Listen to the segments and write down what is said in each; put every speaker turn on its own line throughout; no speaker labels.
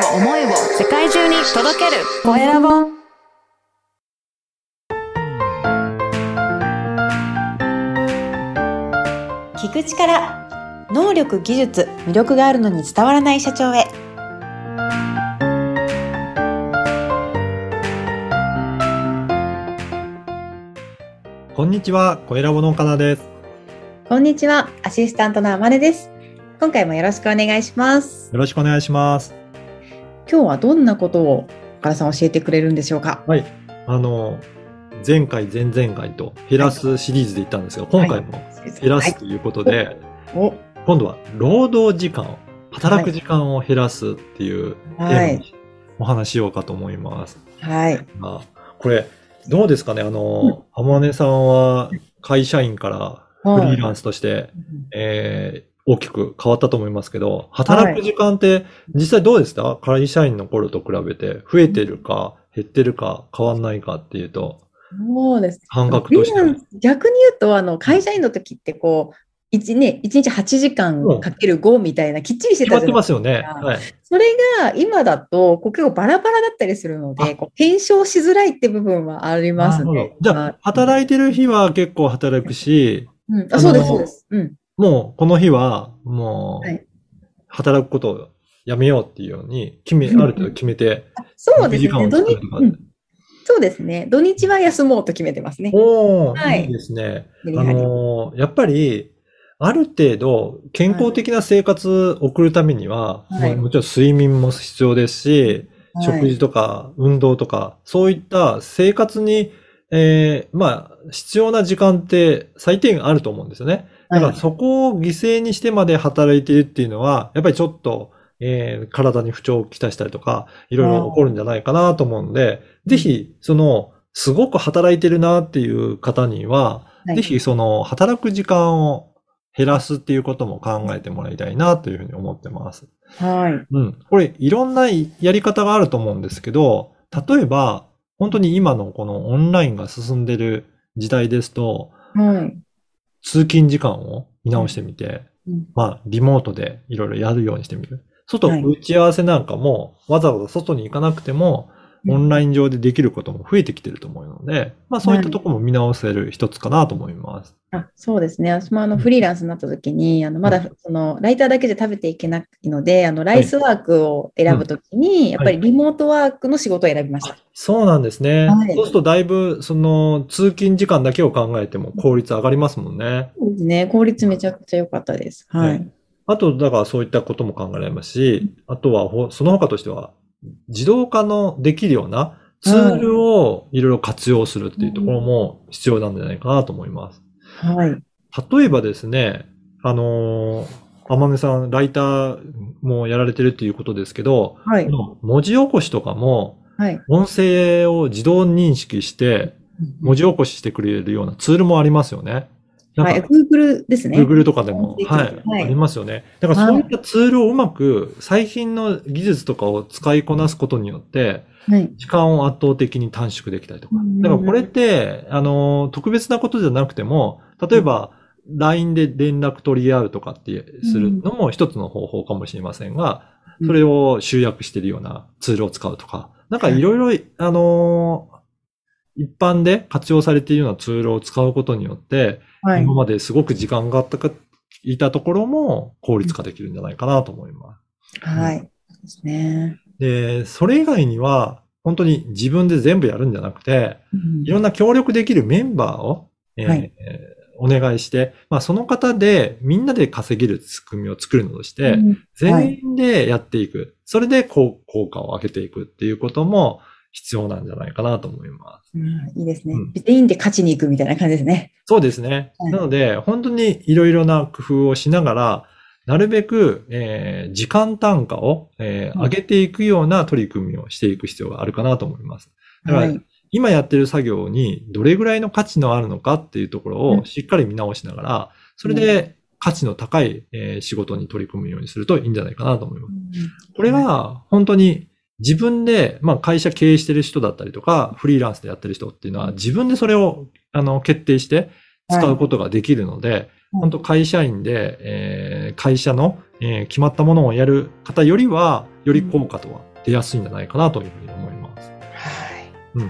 を思いを世界中に届ける。コエラボ
聞く力能力技術魅力があるのに伝わらない社長へ。
こんにちは、コエラボの岡田です。
こんにちはアシスタントのあまねです。今回もよろしくお願いします。
よろしくお願いします。
今日はどんなことを岡田さん教えてくれるんでしょうか？
はい。あの、前回、前々回と減らすシリーズで言ったんですが、今回も減らす。ということで、
お。
今度は労働時間を、働く時間を減らすっていうテーマ
はい
にお話ししようかと思います。
はい。
まあ、これ、どうですかね？あの、あまねさんは会社員からフリーランスとして、えー大きく変わったと思いますけど、働く時間って実際どうですか会社員の頃と比べて増えてるか減ってるか変わんないかっていうと、
そうです
感覚として
逆に言うとあの会社員の時ってこう一ね、一日8時間かける5みたいなきっちりしてたじゃないですか。
ってますよね。はい。
それが今だとこう結構バラバラだったりするので、こう検証しづらいって部分はありますね。
じゃあ、働いてる日は結構働くし、
うん、あそうです、そうです。うん。
もうこの日はもう
はい
働くことをやめようっていうように決め、あ
うん
る程度決めて、
そうですね。土日。うんそうですね。土日は休もうと決めてますね。
おー、
はい
いいですね。あのーやっぱり、ある程度、健康的な生活を送るためには、
はい
まあもちろん睡眠も必要ですし、食事とか運動とか、そういった生活に、えーまあ、必要な時間って最低限あると思うんですよね。だからそこを犠牲にしてまで働いているっていうのは、やっぱりちょっと、えー体に不調をきたしたりとか、いろいろ起こるんじゃないかなと思うんで、ぜひ、その、すごく働いてるなっていう方には、
はい
ぜひその、働く時間を減らすっていうことも考えてもらいたいなというふうに思ってます。
はい。
うん。これ、いろんなやり方があると思うんですけど、例えば、本当に今のこのオンラインが進んでる時代ですと、
はい。
通勤時間を見直してみて、
うん
まあ、リモートでいろいろやるようにしてみる。外、
はい
打ち合わせなんかも、わざわざ外に行かなくても、オンライン上でできることも増えてきてると思うので、まあそういったところも見直せる一つかなと思います。
あそうですね。私もあのフリーランスになった時に、あのまだそのライターだけじゃ食べていけないので、あのライスワークを選ぶときに、やっぱりリモートワークの仕事を選びました。
そうなんですね。
はい
そうするとだいぶ、その、通勤時間だけを考えても効率上がりますもんね。
そうですね。効率めちゃくちゃ良かったです。は
はいい。あと、だからそういったことも考えられますし、あとはほ、その他としては、自動化のできるようなツールをいろいろ活用するっていうところも必要なんじゃないかなと思います。
はい。
例えばですね、あのー、天音さん、ライターもやられてるっていうことですけど、
はい
文字起こしとかも、
はい。
音声を自動認識して、文字起こししてくれるようなツールもありますよね。なんか
はい。Google ですね。
Google とかでも、はい、
はい
ありますよね。だからそういったツールをうまく、最近の技術とかを使いこなすことによって、
はい。
時間を圧倒的に短縮できたりとかだからこれって、あの、特別なことじゃなくても、例えば、LINE で連絡取り合うとかってするのも一つの方法かもしれませんが、
うん
それを集約しているようなツールを使うとか、なんかいろいろ、あの、一般で活用されているようなツールを使うことによって、
はい
今。まですごく時間があったかいたところも効率化できるんじゃないかなと思います。
はい。そうですね。
で、それ以外には、本当に自分で全部やるんじゃなくて、
うん
いろんな協力できるメンバーを、えー
はい
お願いして、まあその方でみんなで稼げる仕組みを作るのとして、
うん
全員でやっていく。それでこう効果を上げていくっていうことも必要なんじゃないかなと思います。
うんいいですね
うん。
全員で勝ちに行くみたいな感じですね。
そうですね。
はい
なので、本当にいろいろな工夫をしながら、なるべく、えー時間単価を、えー
うん
上げていくような取り組みをしていく必要があるかなと思います。だから
はい。
今やってる作業にどれぐらいの価値のあるのかっていうところ
うん
をしっかり見直しながら、それで価値の高い、えー仕事に取り組むようにするといいんじゃないかなと思います。これは本当に自分で、まあ会社経営してる人だったりとか、フリーランスでやってる人っていうのは自分でそれをあの決定して使うことができるので、
はい
本当会社員で、えー会社の、えー決まったものをやる方よりは、より効果とは出やすいんじゃないかなというふうに思います。
はい。
うん。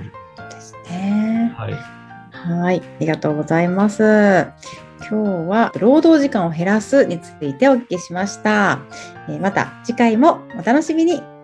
ですね。
はい。
はい。ありがとうございます。今日は労働時間を減らすについてお聞きしました。えーまた次回もお楽しみに。